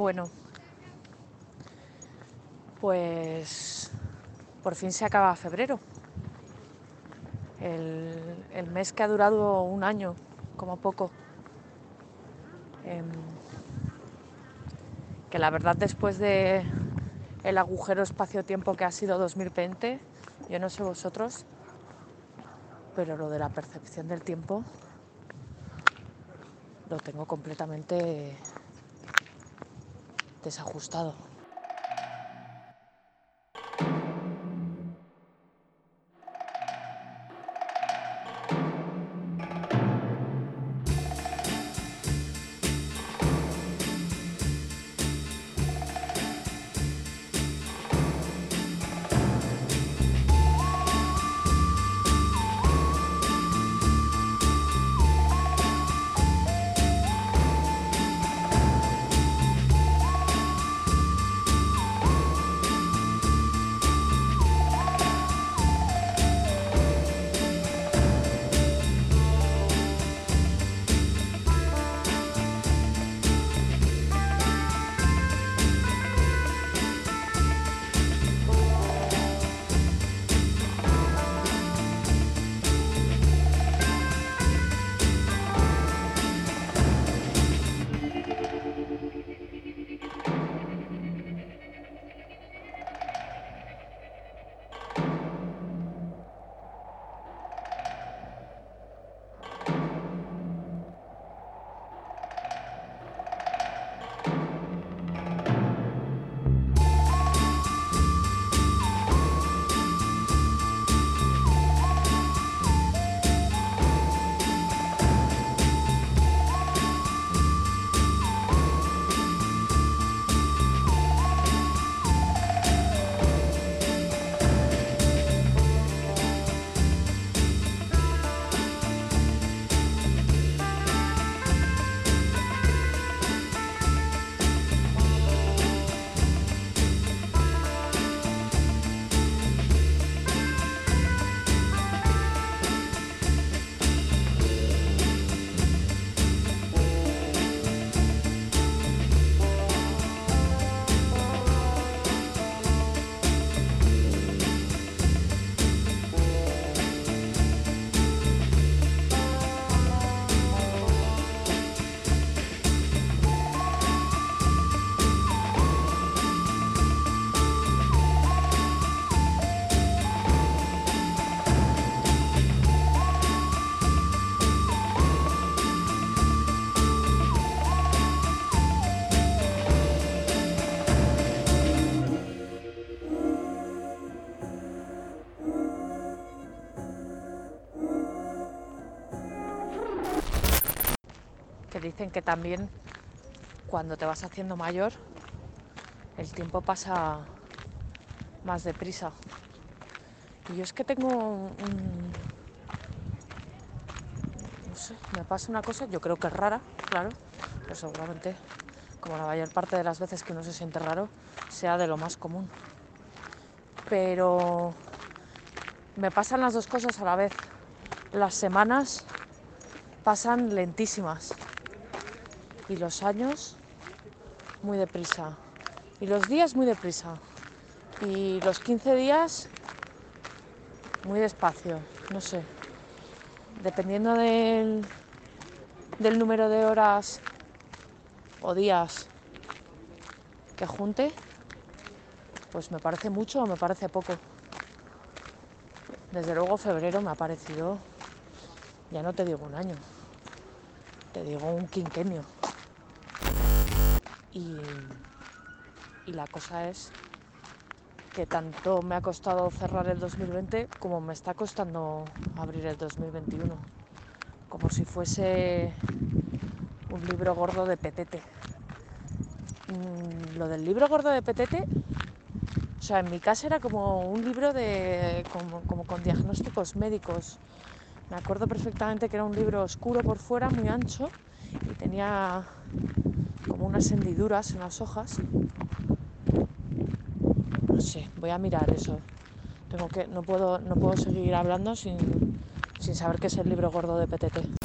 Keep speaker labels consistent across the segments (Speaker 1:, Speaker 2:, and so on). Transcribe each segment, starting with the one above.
Speaker 1: Bueno, pues por fin se acaba febrero. El, mes que ha durado un año, como poco. Em, que la verdad después de el agujero espacio-tiempo que ha sido 2020, yo no sé vosotros, pero lo de la percepción del tiempo lo tengo completamente desajustado. Que también cuando te vas haciendo mayor el tiempo pasa más deprisa. Y yo es que tengo. No sé, me pasa una cosa, yo creo que es rara, claro, pero seguramente, como la mayor parte de las veces que uno se siente raro, sea de lo más común. Pero me pasan las dos cosas a la vez. Las semanas pasan lentísimas y los años muy deprisa y los días muy deprisa y los 15 días muy despacio, no sé. Dependiendo del, del número de horas o días que junte, pues me parece mucho o me parece poco. Desde luego febrero me ha parecido, ya no te digo un año, te digo un quinquenio. Y, la cosa es que tanto me ha costado cerrar el 2020 como me está costando abrir el 2021. Como si fuese un libro gordo de petete. Mm, Lo del libro gordo de petete, o sea, en mi casa era como un libro de, como, como con diagnósticos médicos. Me acuerdo perfectamente que era un libro oscuro por fuera, muy ancho, y tenía como unas hendiduras en las hojas. No sé, voy a mirar eso. Tengo que, no puedo, no puedo seguir hablando sin, sin saber qué es el libro gordo de PTT.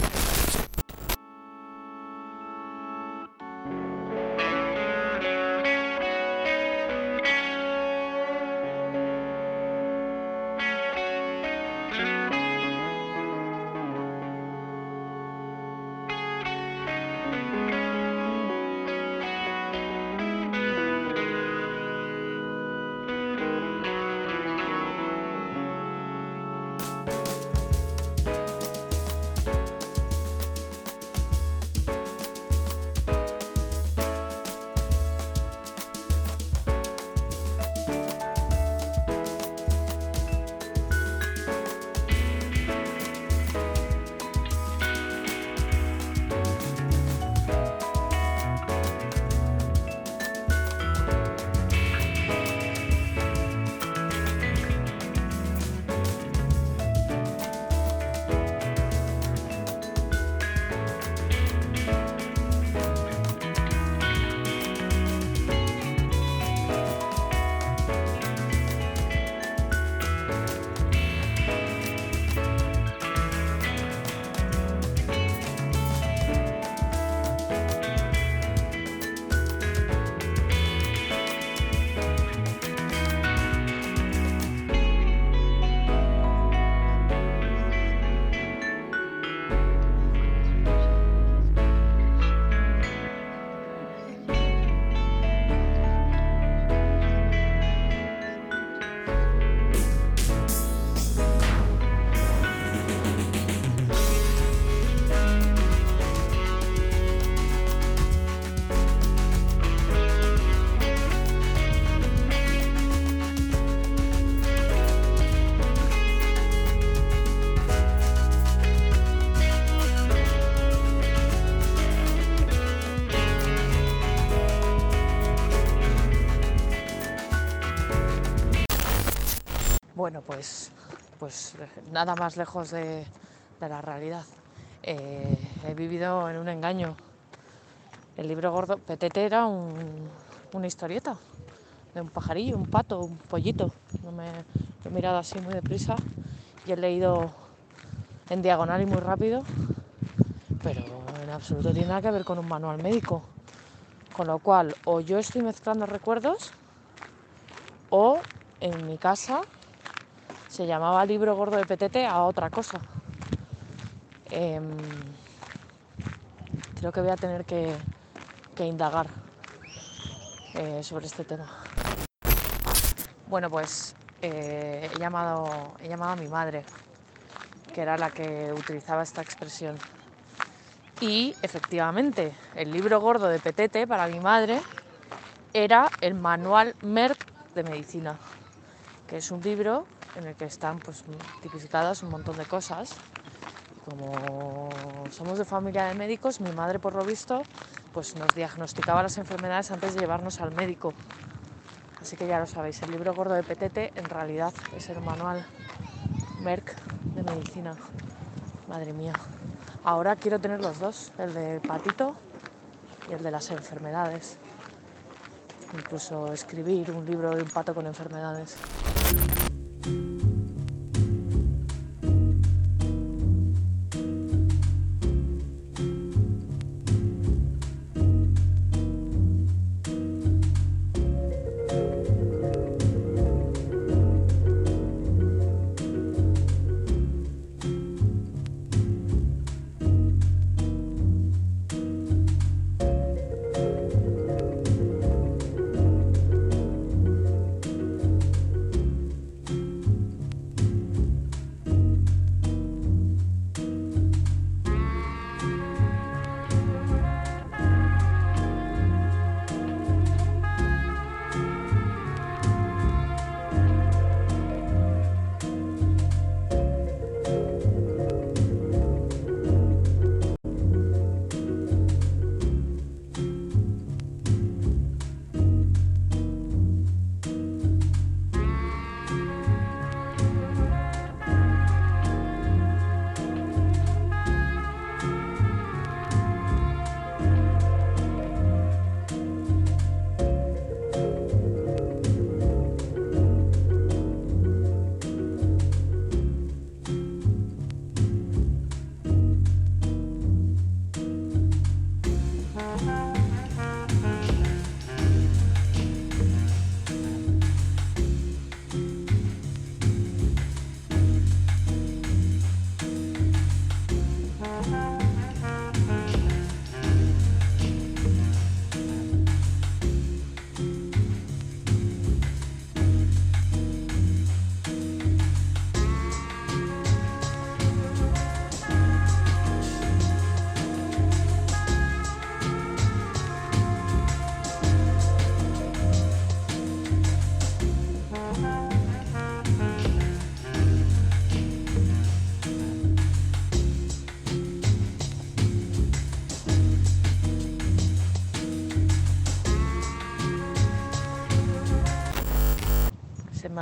Speaker 1: Pues, pues nada más lejos de, la realidad. Eh, he vivido en un engaño. El libro gordo, Petete era una historieta de un pajarillo, un pato, un pollito. No me, he mirado así muy deprisa y he leído en diagonal y muy rápido, pero en absoluto tiene nada que ver con un manual médico. Con lo cual, o yo estoy mezclando recuerdos, o en mi casa se llamaba libro gordo de petete a otra cosa. Em, creo que voy a tener que, indagar eh, sobre este tema. Bueno, pues eh, he, llamado, he llamado a mi madre, que era la que utilizaba esta expresión. Y efectivamente, el libro gordo de Petete para mi madre era el manual Merck de medicina, que es un libro en el que están pues, tipificadas un montón de cosas. Como somos de familia de médicos, mi madre por lo visto pues, nos diagnosticaba las enfermedades antes de llevarnos al médico. Así que ya lo sabéis, el libro gordo de Petete en realidad es el manual Merck de medicina. Madre mía. Ahora quiero tener los dos, el de patito y el de las enfermedades. Incluso escribir un libro de un pato con enfermedades.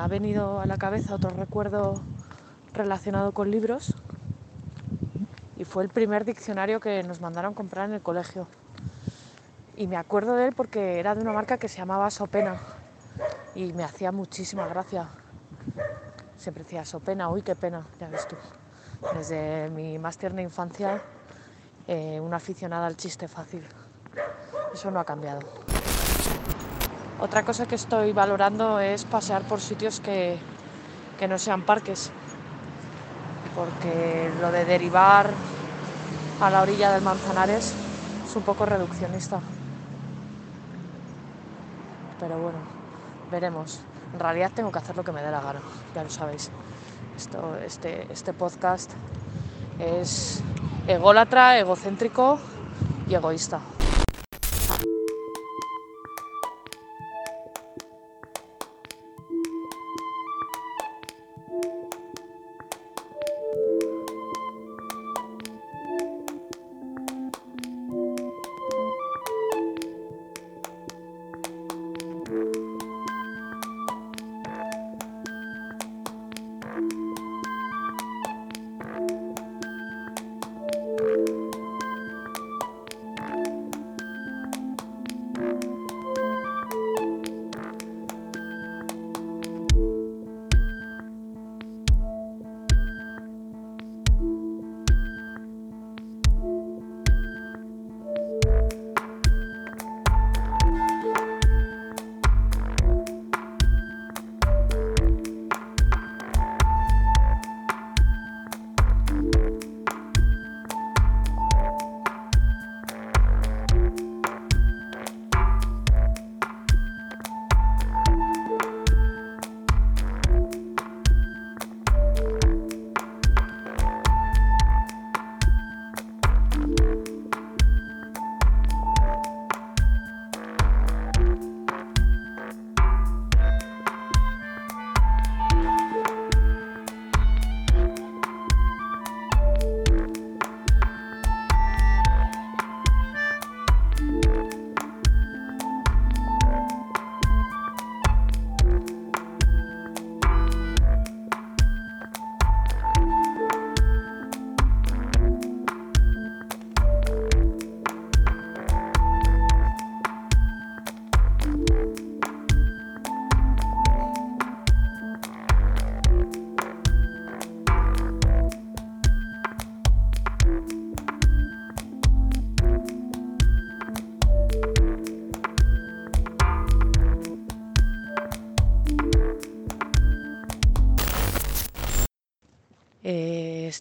Speaker 1: Ha venido a la cabeza otro recuerdo relacionado con libros y fue el primer diccionario que nos mandaron comprar en el colegio. Y me acuerdo de él porque era de una marca que se llamaba Sopena y me hacía muchísima gracia. Siempre decía Sopena, uy, qué pena, ya ves tú. Desde mi más tierna infancia, eh, una aficionada al chiste fácil. Eso no ha cambiado. Otra cosa que estoy valorando es pasear por sitios que, no sean parques, porque lo de derivar a la orilla del Manzanares es un poco reduccionista. Pero bueno, veremos. En realidad tengo que hacer lo que me dé la gana, ya lo sabéis. Esto, este, este podcast es ególatra, egocéntrico y egoísta.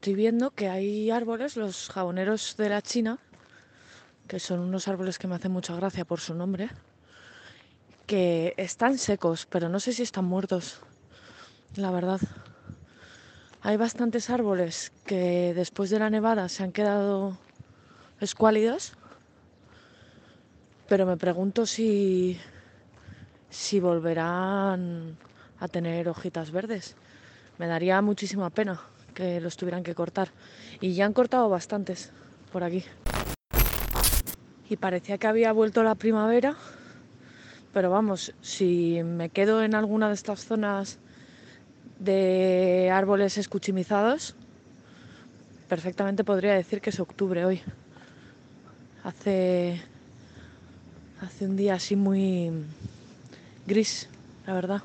Speaker 1: Estoy viendo que hay árboles, los jaboneros de la China, que son unos árboles que me hacen mucha gracia por su nombre, que están secos, pero no sé si están muertos, la verdad. Hay bastantes árboles que después de la nevada se han quedado escuálidos, pero me pregunto si, si volverán a tener hojitas verdes. Me daría muchísima pena que los tuvieran que cortar. Y ya han cortado bastantes por aquí. Y parecía que había vuelto la primavera, pero vamos, si me quedo en alguna de estas zonas de árboles escuchimizados, perfectamente podría decir que es octubre hoy. Hace, hace un día así muy gris, la verdad.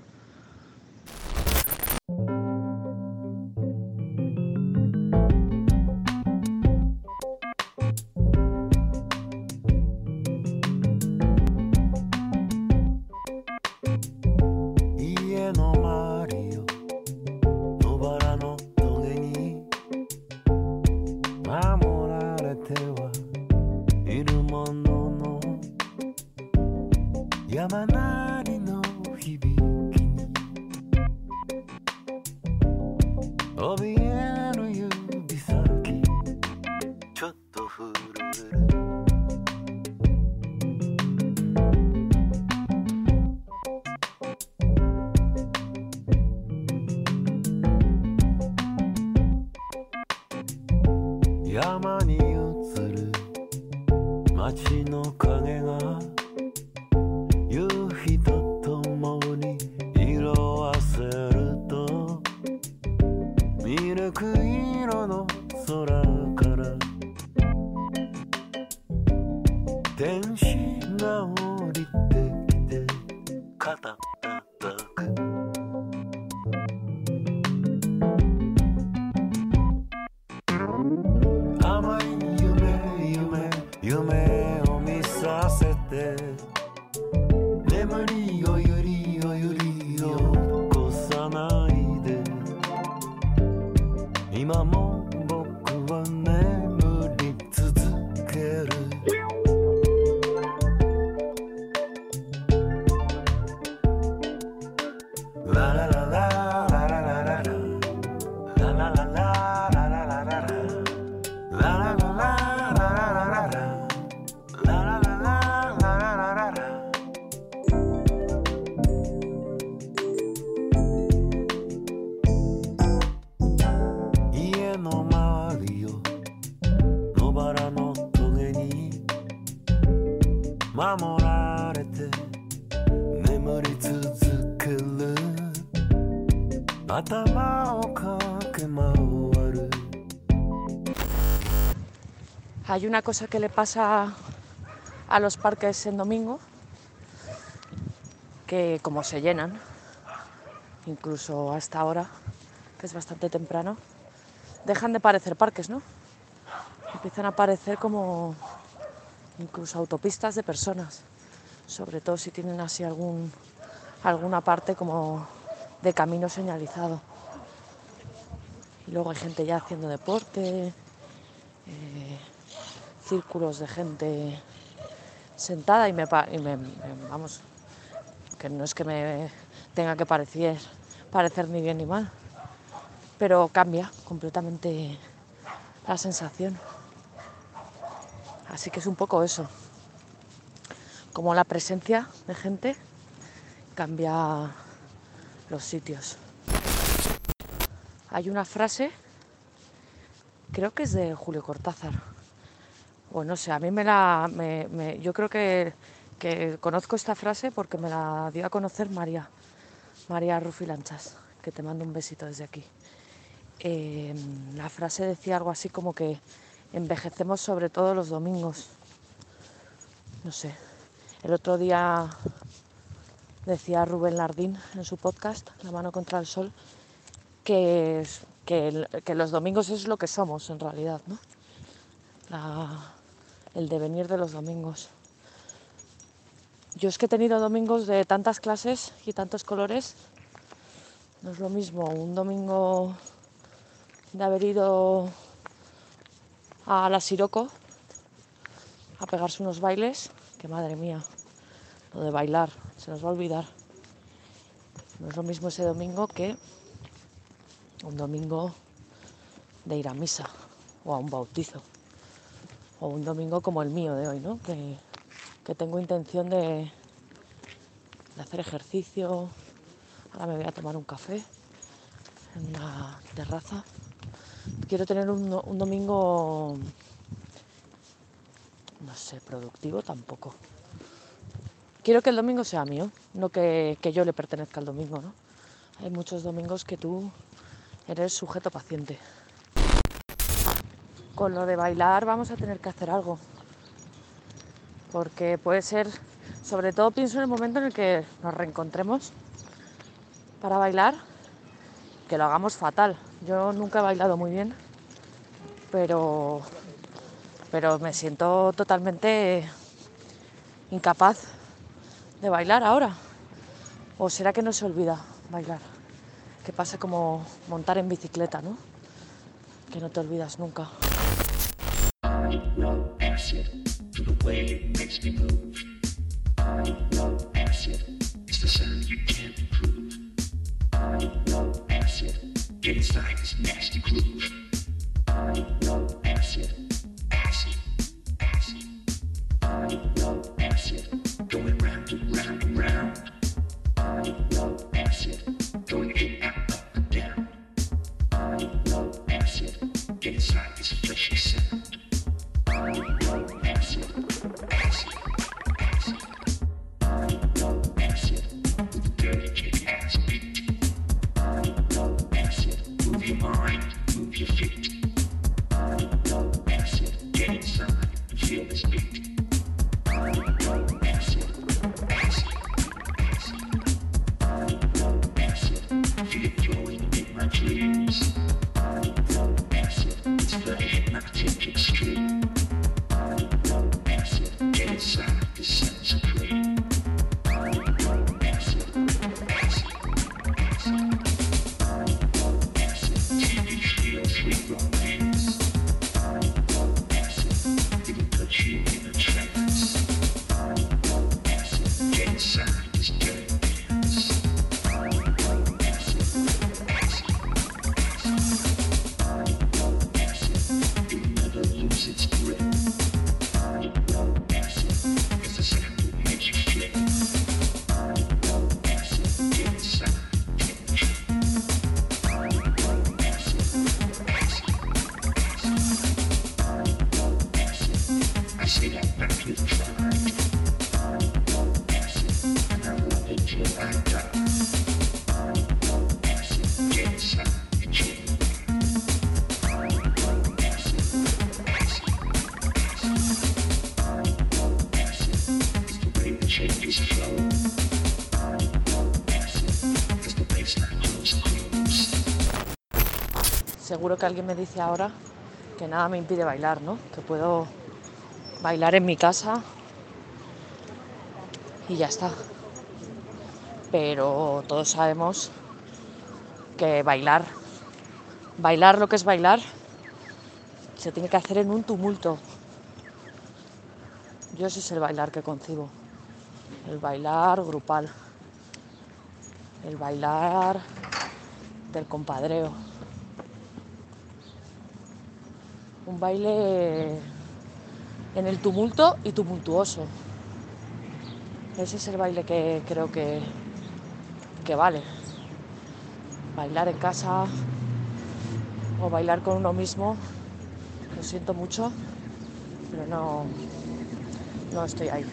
Speaker 1: Hay una cosa que le pasa a los parques en domingo, que como se llenan, incluso hasta ahora, que es bastante temprano, dejan de parecer parques, ¿no? Empiezan a parecer como incluso autopistas de personas, sobre todo si tienen así algún, alguna parte como de camino señalizado. Y luego hay gente ya haciendo deporte, eh, círculos de gente sentada y me, vamos, que no es que me tenga que parecer, parecer ni bien ni mal, pero cambia completamente la sensación. Así que es un poco eso, como la presencia de gente cambia los sitios. Hay una frase, creo que es de Julio Cortázar, o no sé, a mí me la... yo creo que, conozco esta frase porque me la dio a conocer María, María Rufilanchas, que te mando un besito desde aquí. Em, la frase decía algo así como que envejecemos sobre todo los domingos. No sé. El otro día decía Rubén Lardín en su podcast, La mano contra el sol, que, que, los domingos es lo que somos en realidad, ¿no? el devenir de los domingos. Yo es que he tenido domingos de tantas clases y tantos colores. No es lo mismo un domingo de haber ido a la Siroco a pegarse unos bailes, que madre mía, lo de bailar, se nos va a olvidar. No es lo mismo ese domingo que un domingo de ir a misa o a un bautizo. O un domingo como el mío de hoy, ¿no? Que, que tengo intención de, de hacer ejercicio. Ahora me voy a tomar un café en una terraza. Quiero tener un, domingo, no sé, productivo tampoco. Quiero que el domingo sea mío, no que, que yo le pertenezca al domingo, ¿no? Hay muchos domingos que tú eres sujeto paciente. Con lo de bailar vamos a tener que hacer algo. Porque puede ser, sobre todo pienso en el momento en el que nos reencontremos para bailar, que lo hagamos fatal. Yo nunca he bailado muy bien, pero, pero me siento totalmente incapaz de bailar ahora. ¿O será que no se olvida bailar? Que pasa como montar en bicicleta, ¿no? Que no te olvidas nunca. Inside this nasty groove. Que alguien me dice ahora que nada me impide bailar, ¿no? Que puedo bailar en mi casa y ya está. Pero todos sabemos que bailar, bailar lo que es bailar, se tiene que hacer en un tumulto. Yo ese es el bailar que concibo. El bailar grupal. El bailar del compadreo. Un baile en el tumulto y tumultuoso. Ese es el baile que creo que, que vale. Bailar en casa o bailar con uno mismo, lo siento mucho, pero no, no estoy ahí.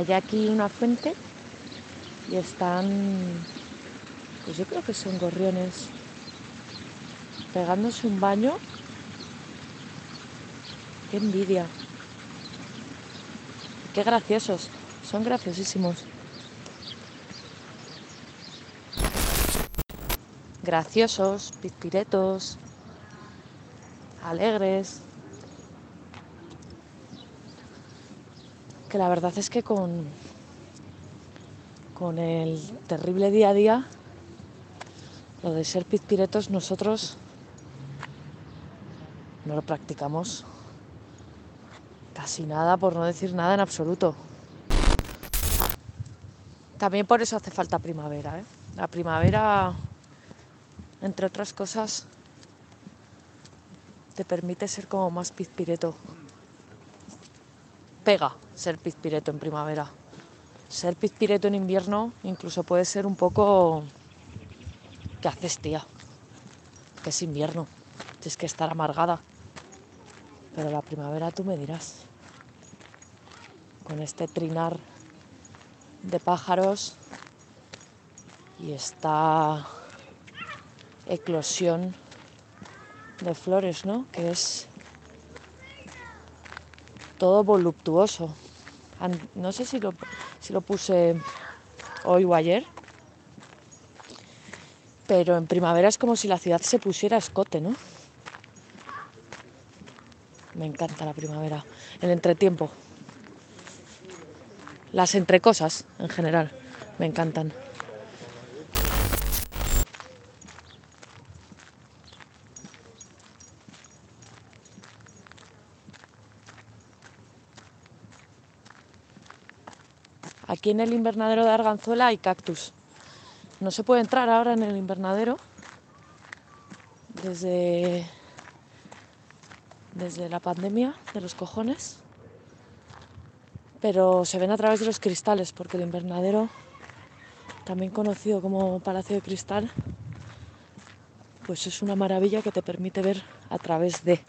Speaker 1: Hay aquí una fuente y están, pues yo creo que son gorriones, pegándose un baño. Qué envidia. Qué graciosos. Son graciosísimos. Graciosos, pizpiretos, alegres. Que la verdad es que con, con el terrible día a día, lo de ser pizpiretos nosotros no lo practicamos casi nada, por no decir nada en absoluto. También por eso hace falta primavera. ¿eh? La primavera, entre otras cosas, te permite ser como más pizpireto. Pega ser pizpireto en primavera. Ser pizpireto en invierno incluso puede ser un poco... ¿Qué haces, tía? Que es invierno. Tienes que estar amargada. Pero la primavera tú me dirás. Con este trinar de pájaros y esta eclosión de flores, ¿no? Que es todo voluptuoso. No sé si lo, si lo puse hoy o ayer, pero en primavera es como si la ciudad se pusiera a escote, ¿no? Me encanta la primavera, el entretiempo. Las entrecosas en general me encantan. Aquí en el invernadero de Arganzuela hay cactus. No se puede entrar ahora en el invernadero. Desde, desde la pandemia de los cojones, pero se ven a través de los cristales porque el invernadero, también conocido como Palacio de Cristal, pues es una maravilla que te permite ver a través de...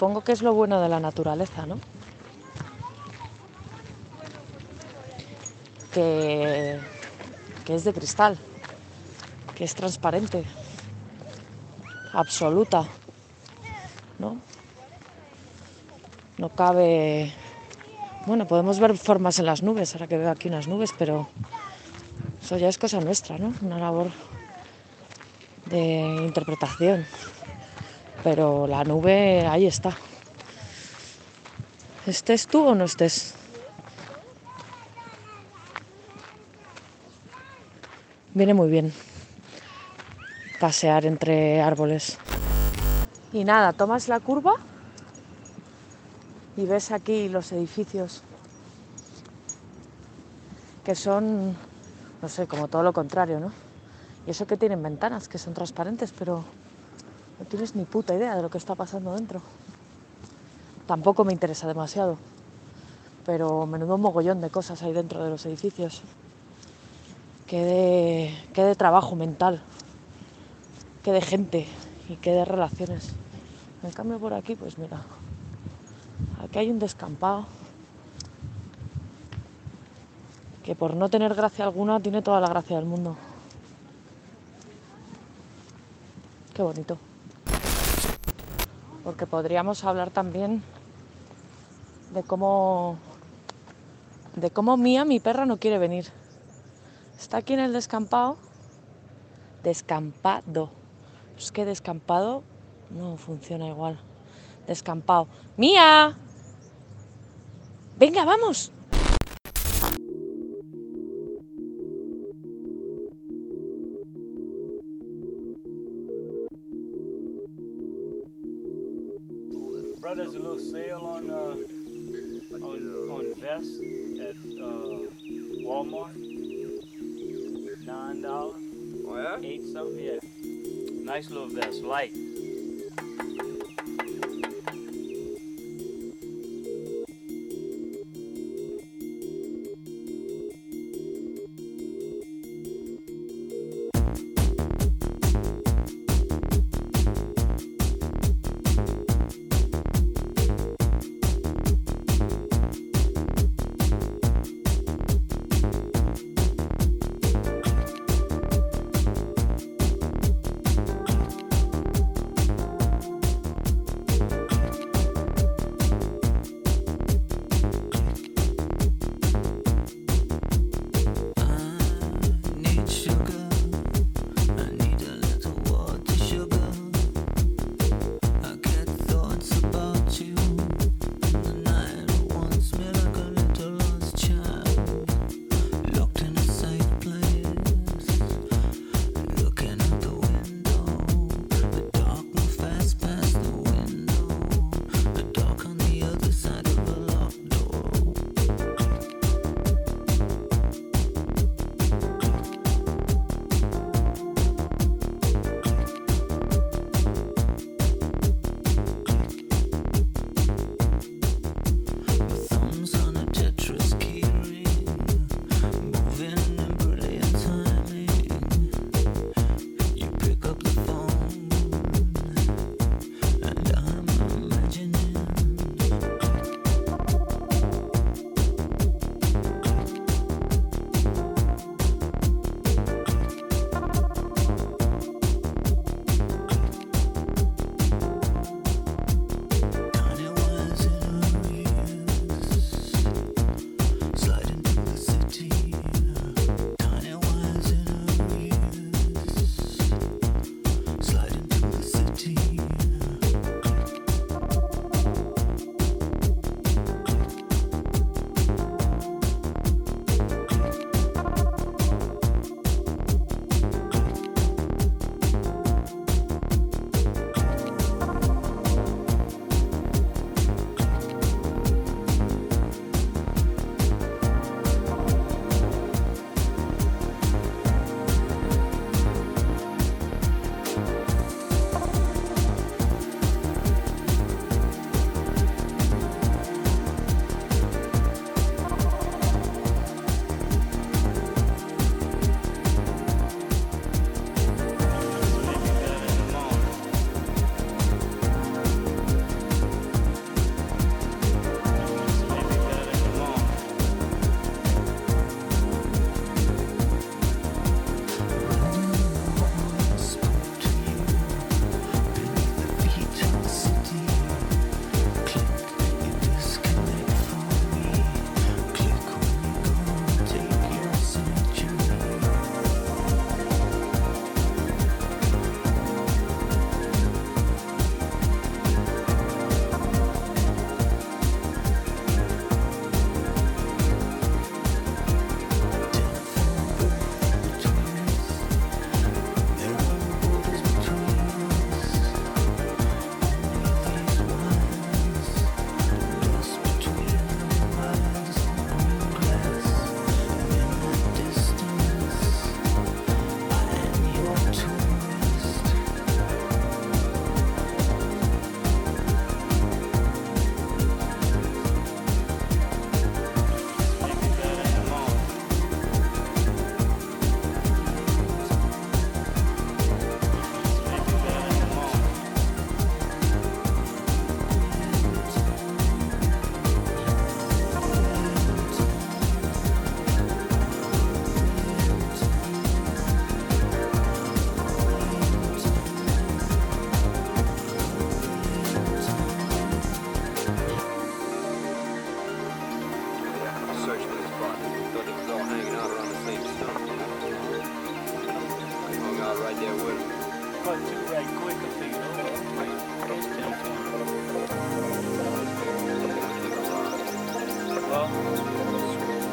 Speaker 1: Supongo que es lo bueno de la naturaleza, ¿no? Que, que es de cristal, que es transparente, absoluta, ¿no? No cabe Bueno, podemos ver formas en las nubes, ahora que veo aquí unas nubes, pero eso ya es cosa nuestra, ¿no? Una labor de interpretación. Pero la nube ahí está. ¿Estés tú o no estés? Viene muy bien pasear entre árboles. Y nada, tomas la curva y ves aquí los edificios que son, no sé, como todo lo contrario, ¿no? Y eso que tienen ventanas, que son transparentes, pero no tienes ni puta idea de lo que está pasando dentro. Tampoco me interesa demasiado, pero menudo mogollón de cosas hay dentro de los edificios. Qué de, qué de trabajo mental, qué de gente y qué de relaciones. En cambio por aquí, pues mira, aquí hay un descampado que por no tener gracia alguna tiene toda la gracia del mundo. Qué bonito. Porque podríamos hablar también de cómo de cómo Mía, mi perra, no quiere venir. Está aquí en el descampado. Descampado. Es que descampado no funciona igual. Descampado. ¡Mía! Venga, vamos.
Speaker 2: Sale on uh, on, on vests at uh, Walmart. Nine dollars,
Speaker 3: Oh yeah?
Speaker 2: eight something. Yeah, nice little vest, light.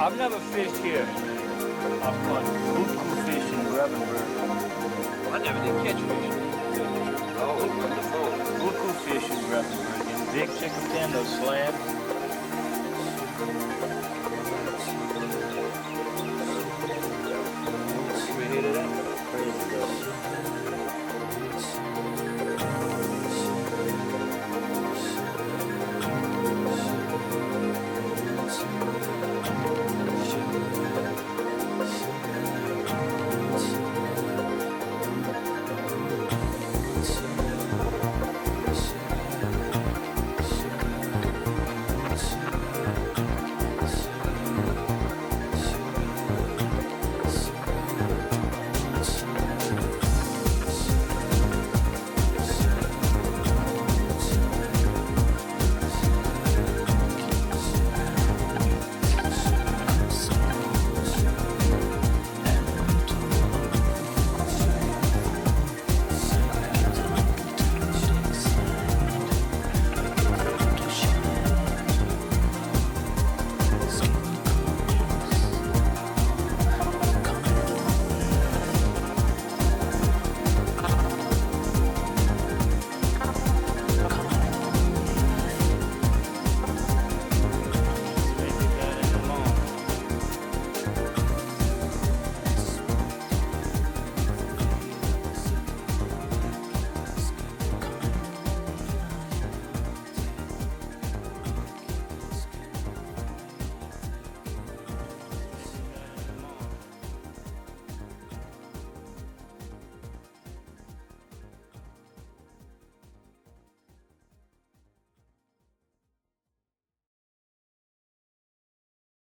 Speaker 2: I've never fished here.